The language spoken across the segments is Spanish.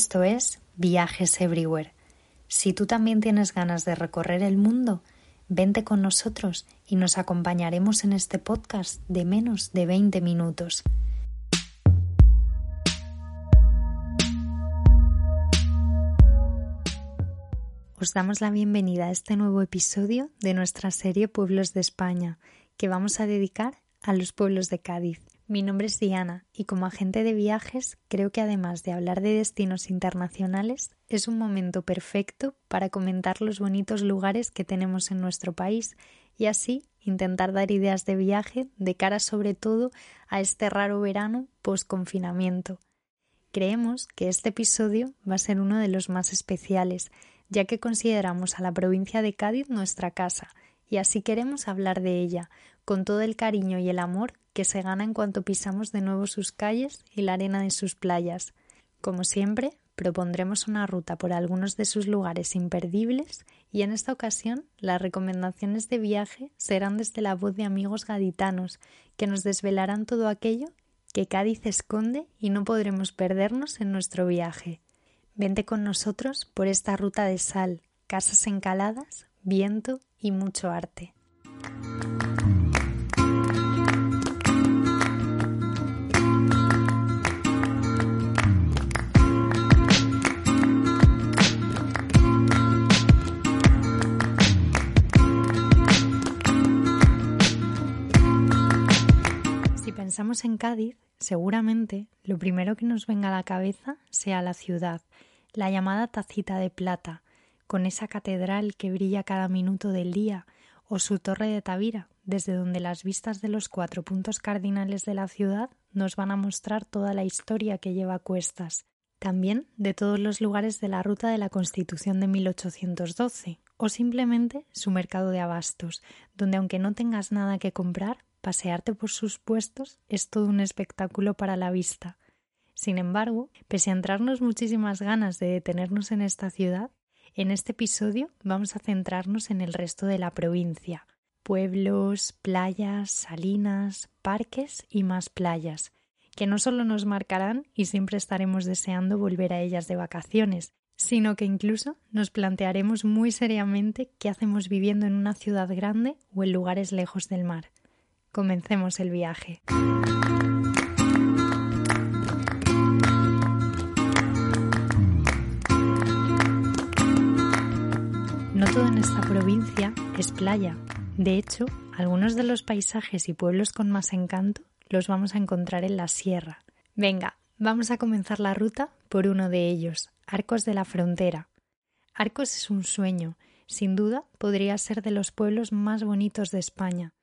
Esto es Viajes Everywhere. Si tú también tienes ganas de recorrer el mundo, vente con nosotros y nos acompañaremos en este podcast de menos de 20 minutos. Os damos la bienvenida a este nuevo episodio de nuestra serie Pueblos de España, que vamos a dedicar a los pueblos de Cádiz. Mi nombre es Diana y como agente de viajes creo que además de hablar de destinos internacionales es un momento perfecto para comentar los bonitos lugares que tenemos en nuestro país y así intentar dar ideas de viaje de cara sobre todo a este raro verano post confinamiento. Creemos que este episodio va a ser uno de los más especiales, ya que consideramos a la provincia de Cádiz nuestra casa, y así queremos hablar de ella, con todo el cariño y el amor que se gana en cuanto pisamos de nuevo sus calles y la arena de sus playas. Como siempre, propondremos una ruta por algunos de sus lugares imperdibles y en esta ocasión las recomendaciones de viaje serán desde la voz de amigos gaditanos que nos desvelarán todo aquello que Cádiz esconde y no podremos perdernos en nuestro viaje. Vente con nosotros por esta ruta de sal, casas encaladas, viento y mucho arte. pensamos en Cádiz, seguramente lo primero que nos venga a la cabeza sea la ciudad, la llamada Tacita de Plata, con esa catedral que brilla cada minuto del día, o su torre de Tavira, desde donde las vistas de los cuatro puntos cardinales de la ciudad nos van a mostrar toda la historia que lleva a cuestas. También de todos los lugares de la ruta de la Constitución de 1812, o simplemente su mercado de abastos, donde aunque no tengas nada que comprar, pasearte por sus puestos es todo un espectáculo para la vista. Sin embargo, pese a entrarnos muchísimas ganas de detenernos en esta ciudad, en este episodio vamos a centrarnos en el resto de la provincia pueblos, playas, salinas, parques y más playas, que no solo nos marcarán y siempre estaremos deseando volver a ellas de vacaciones, sino que incluso nos plantearemos muy seriamente qué hacemos viviendo en una ciudad grande o en lugares lejos del mar. Comencemos el viaje. En esta provincia es playa. De hecho, algunos de los paisajes y pueblos con más encanto los vamos a encontrar en la sierra. Venga, vamos a comenzar la ruta por uno de ellos, Arcos de la Frontera. Arcos es un sueño, sin duda podría ser de los pueblos más bonitos de España.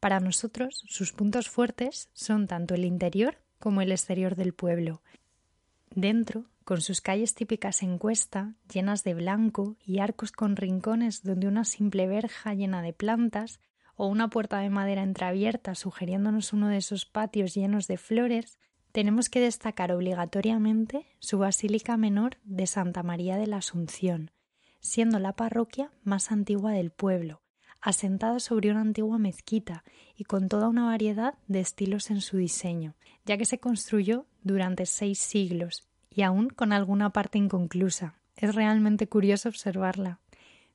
Para nosotros, sus puntos fuertes son tanto el interior como el exterior del pueblo. Dentro, con sus calles típicas en cuesta, llenas de blanco y arcos con rincones donde una simple verja llena de plantas o una puerta de madera entreabierta sugiriéndonos uno de esos patios llenos de flores, tenemos que destacar obligatoriamente su Basílica Menor de Santa María de la Asunción, siendo la parroquia más antigua del pueblo, asentada sobre una antigua mezquita y con toda una variedad de estilos en su diseño, ya que se construyó durante seis siglos y aún con alguna parte inconclusa. Es realmente curioso observarla.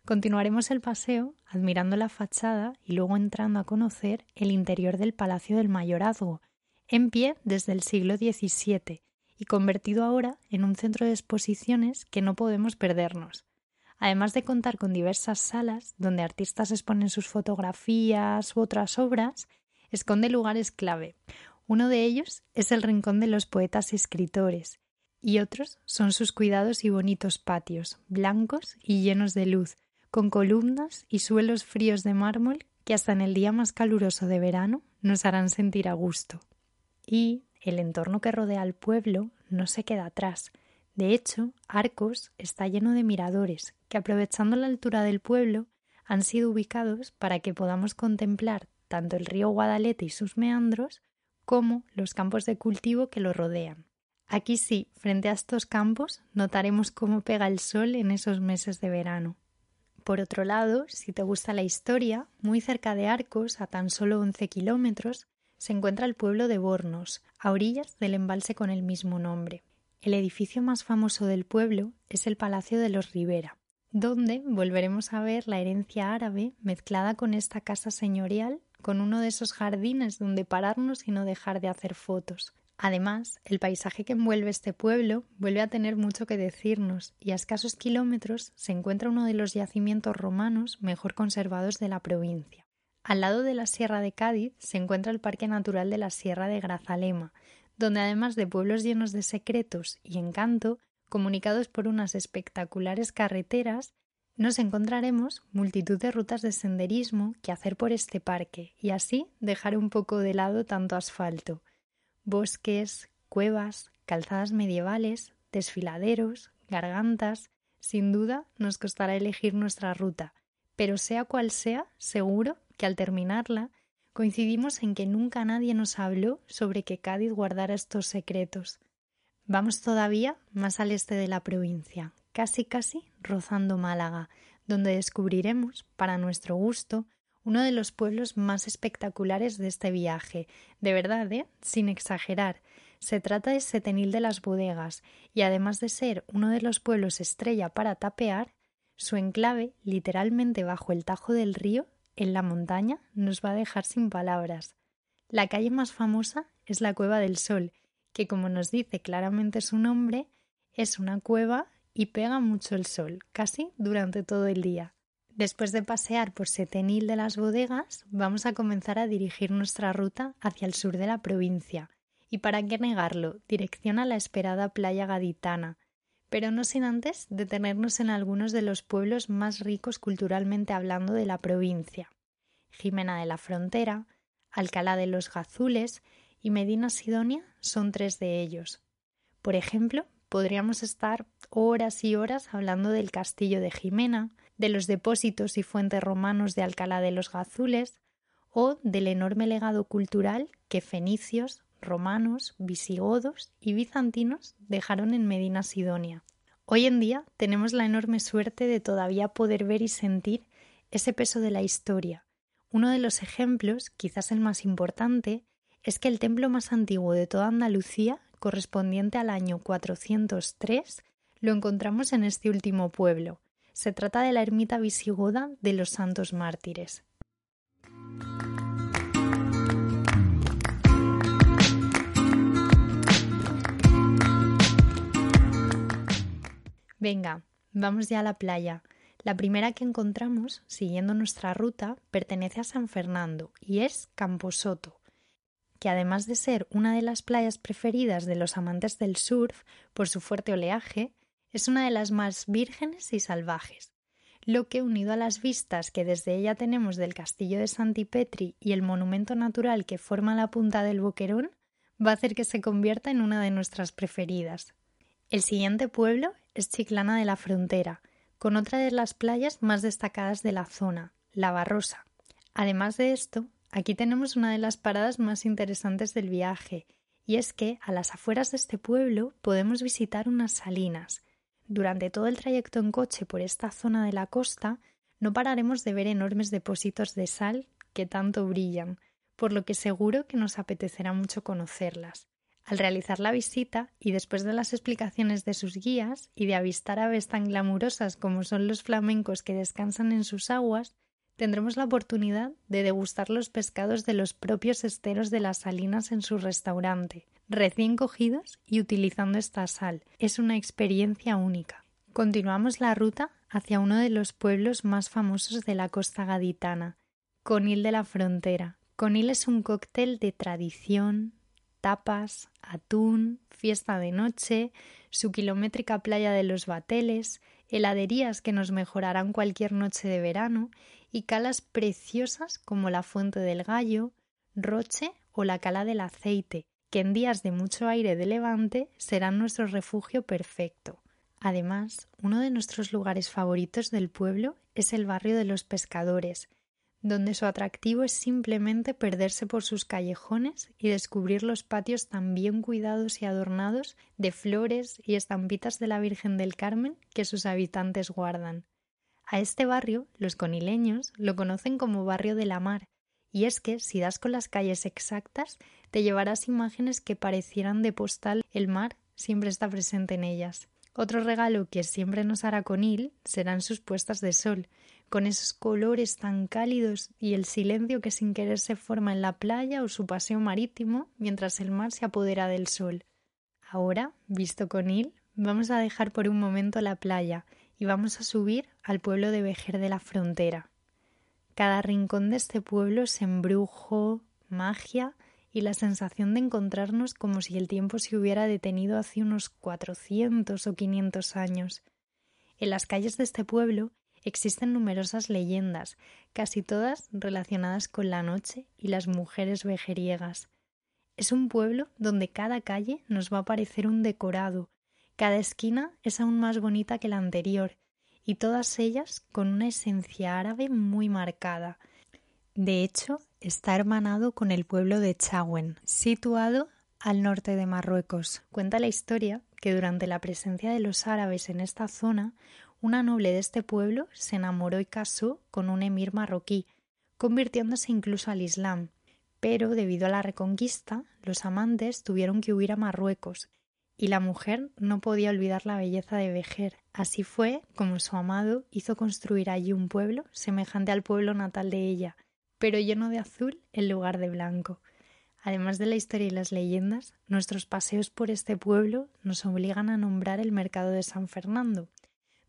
Continuaremos el paseo admirando la fachada y luego entrando a conocer el interior del Palacio del Mayorazgo, en pie desde el siglo XVII y convertido ahora en un centro de exposiciones que no podemos perdernos. Además de contar con diversas salas donde artistas exponen sus fotografías u otras obras, esconde lugares clave. Uno de ellos es el Rincón de los Poetas y Escritores, y otros son sus cuidados y bonitos patios, blancos y llenos de luz, con columnas y suelos fríos de mármol que hasta en el día más caluroso de verano nos harán sentir a gusto y el entorno que rodea al pueblo no se queda atrás. De hecho, Arcos está lleno de miradores que, aprovechando la altura del pueblo, han sido ubicados para que podamos contemplar tanto el río Guadalete y sus meandros como los campos de cultivo que lo rodean. Aquí sí, frente a estos campos, notaremos cómo pega el sol en esos meses de verano. Por otro lado, si te gusta la historia, muy cerca de Arcos, a tan solo 11 kilómetros, se encuentra el pueblo de Bornos, a orillas del embalse con el mismo nombre. El edificio más famoso del pueblo es el Palacio de los Rivera, donde volveremos a ver la herencia árabe mezclada con esta casa señorial, con uno de esos jardines donde pararnos y no dejar de hacer fotos. Además, el paisaje que envuelve este pueblo vuelve a tener mucho que decirnos, y a escasos kilómetros se encuentra uno de los yacimientos romanos mejor conservados de la provincia. Al lado de la Sierra de Cádiz se encuentra el Parque Natural de la Sierra de Grazalema, donde además de pueblos llenos de secretos y encanto, comunicados por unas espectaculares carreteras, nos encontraremos multitud de rutas de senderismo que hacer por este parque y así dejar un poco de lado tanto asfalto. Bosques, cuevas, calzadas medievales, desfiladeros, gargantas. Sin duda nos costará elegir nuestra ruta, pero sea cual sea, seguro que al terminarla coincidimos en que nunca nadie nos habló sobre que Cádiz guardara estos secretos. Vamos todavía más al este de la provincia, casi casi rozando Málaga, donde descubriremos, para nuestro gusto, uno de los pueblos más espectaculares de este viaje. De verdad, ¿eh? Sin exagerar. Se trata de Setenil de las Bodegas, y además de ser uno de los pueblos estrella para tapear, su enclave, literalmente bajo el tajo del río, en la montaña nos va a dejar sin palabras. La calle más famosa es la Cueva del Sol, que como nos dice claramente su nombre, es una cueva y pega mucho el sol, casi durante todo el día. Después de pasear por Setenil de las bodegas, vamos a comenzar a dirigir nuestra ruta hacia el sur de la provincia. Y para qué negarlo, dirección a la esperada playa gaditana, pero no sin antes detenernos en algunos de los pueblos más ricos culturalmente hablando de la provincia. Jimena de la Frontera, Alcalá de los Gazules y Medina Sidonia son tres de ellos. Por ejemplo, podríamos estar horas y horas hablando del castillo de Jimena, de los depósitos y fuentes romanos de Alcalá de los Gazules, o del enorme legado cultural que fenicios, romanos, visigodos y bizantinos dejaron en Medina Sidonia. Hoy en día tenemos la enorme suerte de todavía poder ver y sentir ese peso de la historia. Uno de los ejemplos, quizás el más importante, es que el templo más antiguo de toda Andalucía, correspondiente al año 403, lo encontramos en este último pueblo. Se trata de la ermita visigoda de los Santos Mártires. Venga, vamos ya a la playa. La primera que encontramos, siguiendo nuestra ruta, pertenece a San Fernando y es Camposoto, que además de ser una de las playas preferidas de los amantes del surf por su fuerte oleaje, es una de las más vírgenes y salvajes, lo que unido a las vistas que desde ella tenemos del castillo de Santipetri y el monumento natural que forma la punta del Boquerón, va a hacer que se convierta en una de nuestras preferidas. El siguiente pueblo es Chiclana de la Frontera, con otra de las playas más destacadas de la zona, La Barrosa. Además de esto, aquí tenemos una de las paradas más interesantes del viaje, Y es que a las afueras de este pueblo podemos visitar unas salinas. Durante todo el trayecto en coche por esta zona de la costa no pararemos de ver enormes depósitos de sal que tanto brillan, por lo que seguro que nos apetecerá mucho conocerlas. Al realizar la visita y después de las explicaciones de sus guías y de avistar aves tan glamurosas como son los flamencos que descansan en sus aguas, tendremos la oportunidad de degustar los pescados de los propios esteros de las salinas en su restaurante, recién cogidos y utilizando esta sal. Es una experiencia única. Continuamos la ruta hacia uno de los pueblos más famosos de la costa gaditana, Conil de la Frontera. Conil es un cóctel de tradición, tapas, atún, fiesta de noche, su kilométrica playa de los bateles, heladerías que nos mejorarán cualquier noche de verano y calas preciosas como la Fuente del Gallo, Roche o la Cala del Aceite, que en días de mucho aire de levante serán nuestro refugio perfecto. Además, uno de nuestros lugares favoritos del pueblo es el barrio de los pescadores, donde su atractivo es simplemente perderse por sus callejones y descubrir los patios tan bien cuidados y adornados de flores y estampitas de la Virgen del Carmen que sus habitantes guardan. A este barrio los conileños lo conocen como barrio de la mar, y es que si das con las calles exactas te llevarás imágenes que parecieran de postal el mar siempre está presente en ellas. Otro regalo que siempre nos hará Conil serán sus puestas de sol, con esos colores tan cálidos y el silencio que sin querer se forma en la playa o su paseo marítimo mientras el mar se apodera del sol. Ahora, visto con Il, vamos a dejar por un momento la playa y vamos a subir al pueblo de Vejer de la Frontera. Cada rincón de este pueblo es embrujo, magia y la sensación de encontrarnos como si el tiempo se hubiera detenido hace unos cuatrocientos o quinientos años. En las calles de este pueblo Existen numerosas leyendas, casi todas relacionadas con la noche y las mujeres vejeriegas. Es un pueblo donde cada calle nos va a parecer un decorado, cada esquina es aún más bonita que la anterior, y todas ellas con una esencia árabe muy marcada. De hecho, está hermanado con el pueblo de Chawen, situado al norte de Marruecos. Cuenta la historia que durante la presencia de los árabes en esta zona una noble de este pueblo se enamoró y casó con un emir marroquí, convirtiéndose incluso al Islam. Pero, debido a la reconquista, los amantes tuvieron que huir a Marruecos, y la mujer no podía olvidar la belleza de Vejer. Así fue como su amado hizo construir allí un pueblo semejante al pueblo natal de ella, pero lleno de azul en lugar de blanco. Además de la historia y las leyendas, nuestros paseos por este pueblo nos obligan a nombrar el mercado de San Fernando,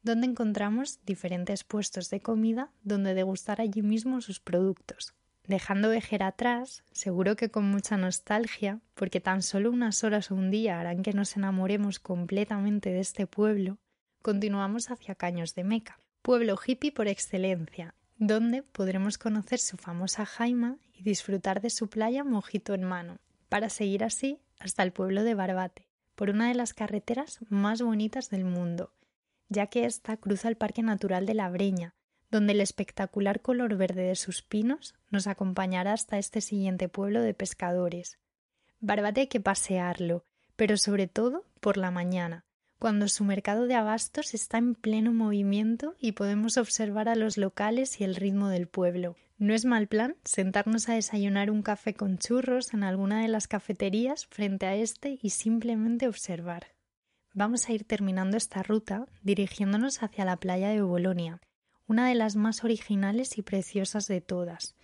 donde encontramos diferentes puestos de comida donde degustar allí mismo sus productos. Dejando Vejer atrás, seguro que con mucha nostalgia, porque tan solo unas horas o un día harán que nos enamoremos completamente de este pueblo, continuamos hacia Caños de Meca, pueblo hippie por excelencia, donde podremos conocer su famosa jaima y disfrutar de su playa mojito en mano, para seguir así hasta el pueblo de Barbate, por una de las carreteras más bonitas del mundo, ya que ésta cruza el Parque Natural de la Breña, donde el espectacular color verde de sus pinos nos acompañará hasta este siguiente pueblo de pescadores. Barbate hay que pasearlo, pero sobre todo por la mañana, cuando su mercado de abastos está en pleno movimiento y podemos observar a los locales y el ritmo del pueblo. No es mal plan sentarnos a desayunar un café con churros en alguna de las cafeterías frente a este y simplemente observar. Vamos a ir terminando esta ruta dirigiéndonos hacia la playa de Bolonia, una de las más originales y preciosas de todas.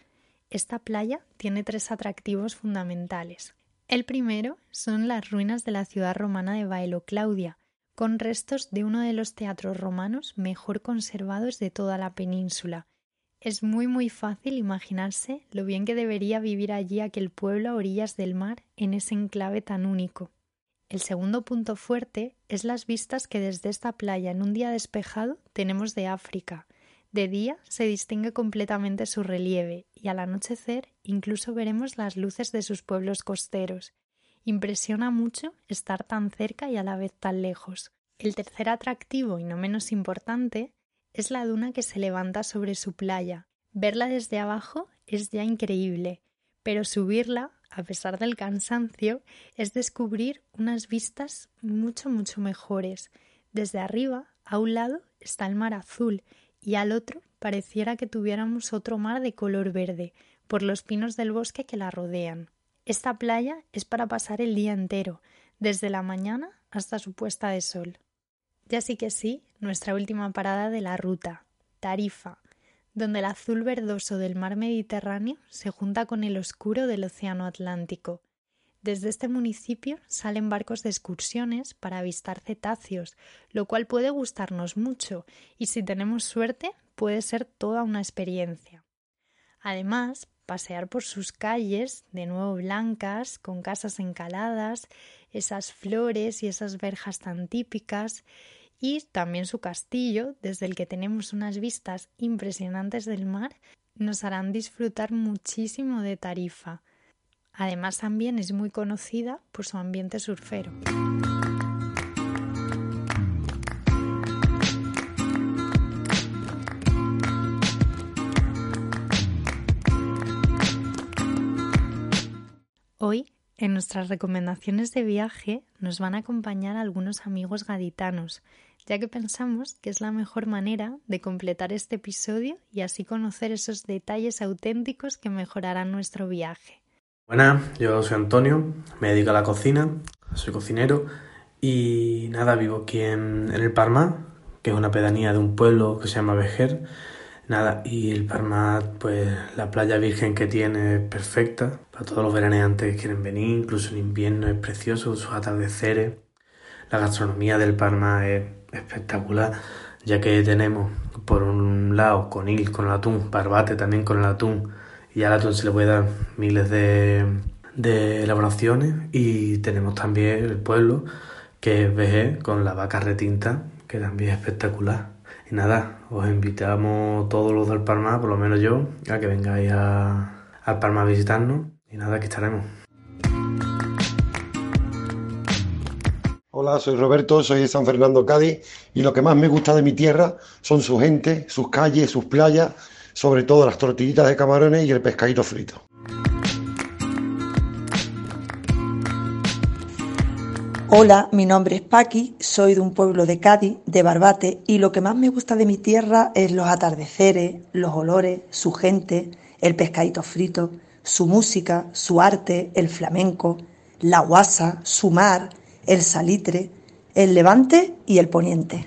Esta playa tiene tres atractivos fundamentales. El primero son las ruinas de la ciudad romana de Baelo Claudia, con restos de uno de los teatros romanos mejor conservados de toda la península. Es muy muy fácil imaginarse lo bien que debería vivir allí aquel pueblo a orillas del mar en ese enclave tan único. El segundo punto fuerte es las vistas que desde esta playa en un día despejado tenemos de África. De día se distingue completamente su relieve y al anochecer incluso veremos las luces de sus pueblos costeros. Impresiona mucho estar tan cerca y a la vez tan lejos. El tercer atractivo y no menos importante es la duna que se levanta sobre su playa. Verla desde abajo es ya increíble, pero subirla a pesar del cansancio, es descubrir unas vistas mucho, mucho mejores. Desde arriba, a un lado, está el mar azul y al otro pareciera que tuviéramos otro mar de color verde, por los pinos del bosque que la rodean. Esta playa es para pasar el día entero, desde la mañana hasta su puesta de sol. Ya sí que sí, nuestra última parada de la ruta, Tarifa, donde el azul verdoso del mar Mediterráneo se junta con el oscuro del Océano Atlántico. Desde este municipio salen barcos de excursiones para avistar cetáceos, lo cual puede gustarnos mucho y si tenemos suerte puede ser toda una experiencia. Además, pasear por sus calles, de nuevo blancas, con casas encaladas, esas flores y esas verjas tan típicas, y también su castillo, desde el que tenemos unas vistas impresionantes del mar, nos harán disfrutar muchísimo de Tarifa. Además también es muy conocida por su ambiente surfero. En nuestras recomendaciones de viaje, nos van a acompañar algunos amigos gaditanos, ya que pensamos que es la mejor manera de completar este episodio y así conocer esos detalles auténticos que mejorarán nuestro viaje. Buenas, yo soy Antonio, me dedico a la cocina, soy cocinero y nada, vivo aquí en, el Parma, que es una pedanía de un pueblo que se llama Vejer. Nada, y el Parma, pues la playa virgen que tiene es perfecta para todos los veraneantes que quieren venir, incluso en invierno es precioso, sus atardeceres. La gastronomía del Parma es espectacular, ya que tenemos por un lado conil con el atún, barbate también con el atún, y al atún se le puede dar miles de, elaboraciones, y tenemos también el pueblo, que es VG, con la vaca retinta, que también es espectacular. Y nada, os invitamos todos los del Palma, por lo menos yo, a que vengáis a, al Palma a visitarnos. Y nada, aquí estaremos. Hola, soy Roberto, soy de San Fernando, Cádiz, y lo que más me gusta de mi tierra son su gente, sus calles, sus playas, sobre todo las tortillitas de camarones y el pescadito frito. Hola, mi nombre es Paqui, soy de un pueblo de Cádiz, de Barbate, y lo que más me gusta de mi tierra es los atardeceres, los olores, su gente, el pescadito frito, su música, su arte, el flamenco, la guasa, su mar, el salitre, el levante y el poniente.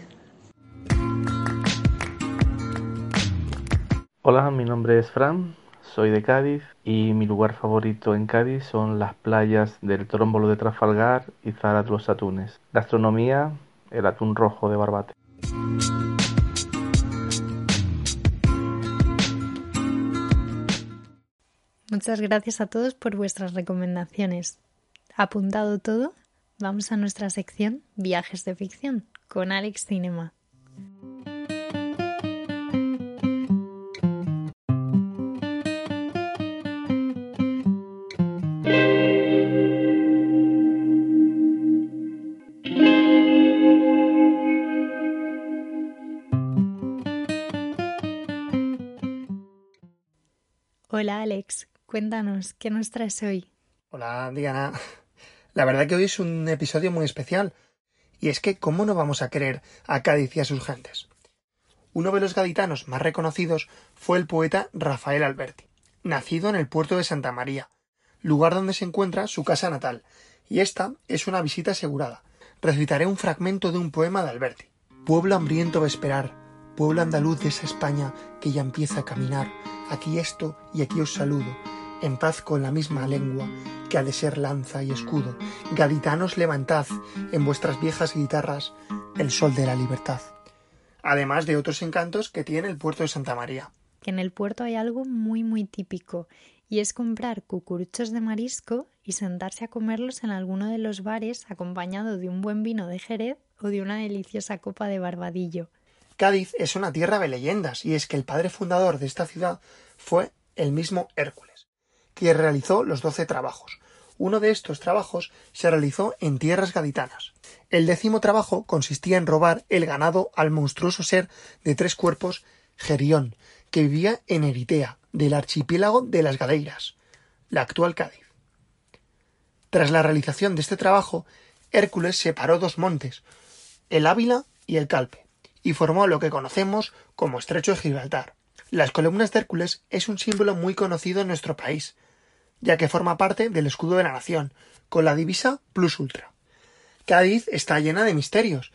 Hola, mi nombre es Fran, soy de Cádiz y mi lugar favorito en Cádiz son las playas del Trómbolo de Trafalgar y Zara de los Atunes. Gastronomía, el atún rojo de Barbate. Muchas gracias a todos por vuestras recomendaciones. ¿Apuntado todo? Vamos a nuestra sección Viajes de Ficción con Alex Cinema. Hola Alex, cuéntanos, ¿qué nos traes hoy? Hola Diana, la verdad que hoy es un episodio muy especial. Y es que, ¿cómo no vamos a querer a Cádiz y a sus gentes? Uno de los gaditanos más reconocidos fue el poeta Rafael Alberti, nacido en el puerto de Santa María, lugar donde se encuentra su casa natal, y esta es una visita asegurada. Recitaré un fragmento de un poema de Alberti. Pueblo hambriento a esperar, pueblo andaluz de esa España que ya empieza a caminar, aquí esto y aquí os saludo, en paz con la misma lengua que ha de ser lanza y escudo. Gaditanos, levantad en vuestras viejas guitarras el sol de la libertad. Además de otros encantos que tiene el puerto de Santa María. Que en el puerto hay algo muy muy típico y es comprar cucuruchos de marisco y sentarse a comerlos en alguno de los bares acompañado de un buen vino de Jerez o de una deliciosa copa de barbadillo. Cádiz es una tierra de leyendas y es que el padre fundador de esta ciudad fue el mismo Hércules que realizó los doce trabajos. Uno de estos trabajos se realizó en tierras gaditanas. El décimo trabajo consistía en robar el ganado al monstruoso ser de tres cuerpos Gerión, que vivía en Eritea, del archipiélago de las Gadeiras, la actual Cádiz. Tras la realización de este trabajo, Hércules separó dos montes, el Ávila y el Calpe, y formó lo que conocemos como Estrecho de Gibraltar. Las columnas de Hércules es un símbolo muy conocido en nuestro país, ya que forma parte del escudo de la nación, con la divisa Plus Ultra. Cádiz está llena de misterios,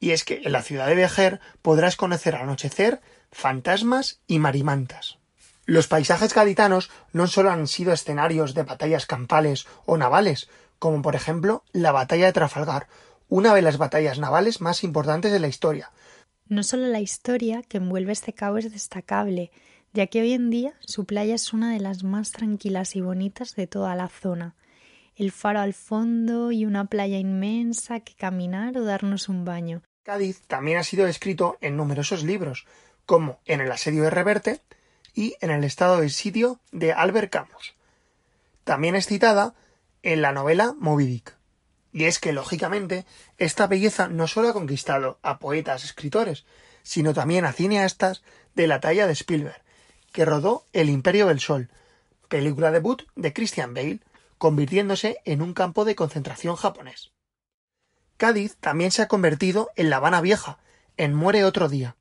y es que en la ciudad de Vejer podrás conocer al anochecer fantasmas y marimantas. Los paisajes gaditanos no solo han sido escenarios de batallas campales o navales, como por ejemplo la batalla de Trafalgar, una de las batallas navales más importantes de la historia. No solo la historia que envuelve este cabo es destacable, ya que hoy en día su playa es una de las más tranquilas y bonitas de toda la zona. El faro al fondo y una playa inmensa que caminar o darnos un baño. Cádiz también ha sido escrito en numerosos libros, como En el asedio de Reverte y En el estado de sitio de Albert Camus. También es citada en la novela Moby Dick. Y es que, lógicamente, esta belleza no solo ha conquistado a poetas, escritores, sino también a cineastas de la talla de Spielberg, que rodó El Imperio del Sol, película debut de Christian Bale, convirtiéndose en un campo de concentración japonés. Cádiz también se ha convertido en La Habana Vieja, en Muere otro día,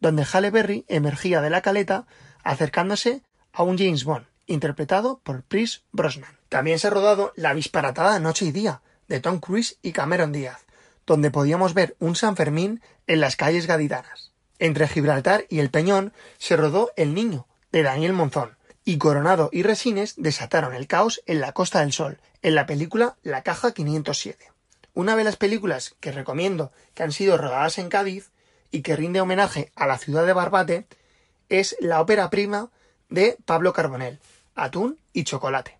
donde Halle Berry emergía de la caleta acercándose a un James Bond, interpretado por Chris Brosnan. También se ha rodado La disparatada Noche y Día, de Tom Cruise y Cameron Díaz, donde podíamos ver un San Fermín en las calles gaditanas. Entre Gibraltar y El Peñón se rodó El Niño, de Daniel Monzón, y Coronado y Resines desataron el caos en la Costa del Sol, en la película La Caja 507. Una de las películas que recomiendo que han sido rodadas en Cádiz y que rinde homenaje a la ciudad de Barbate es la ópera prima de Pablo Carbonell, Atún y Chocolate.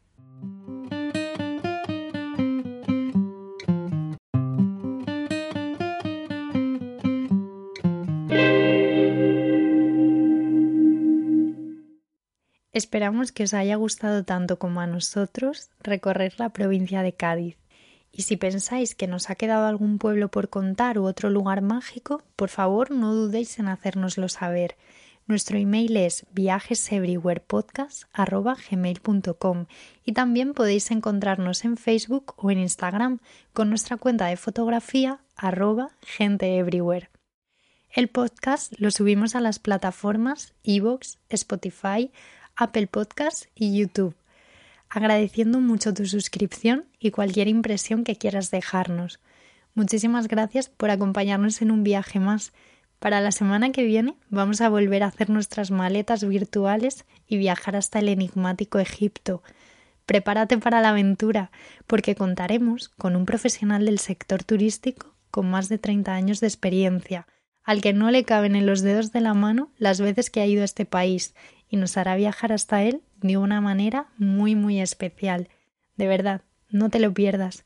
Esperamos que os haya gustado tanto como a nosotros recorrer la provincia de Cádiz. Y si pensáis que nos ha quedado algún pueblo por contar u otro lugar mágico, por favor no dudéis en hacérnoslo saber. Nuestro email es viajeseverywherepodcast.com y también podéis encontrarnos en Facebook o en Instagram con nuestra cuenta de fotografía arroba genteeverywhere. El podcast lo subimos a las plataformas iVoox, Spotify, Apple Podcast y YouTube. Agradeciendo mucho tu suscripción y cualquier impresión que quieras dejarnos. Muchísimas gracias por acompañarnos en un viaje más. Para la semana que viene vamos a volver a hacer nuestras maletas virtuales y viajar hasta el enigmático Egipto. Prepárate para la aventura, porque contaremos con un profesional del sector turístico con más de 30 años de experiencia, al que no le caben en los dedos de la mano las veces que ha ido a este país y nos hará viajar hasta él de una manera muy muy especial. De verdad, no te lo pierdas.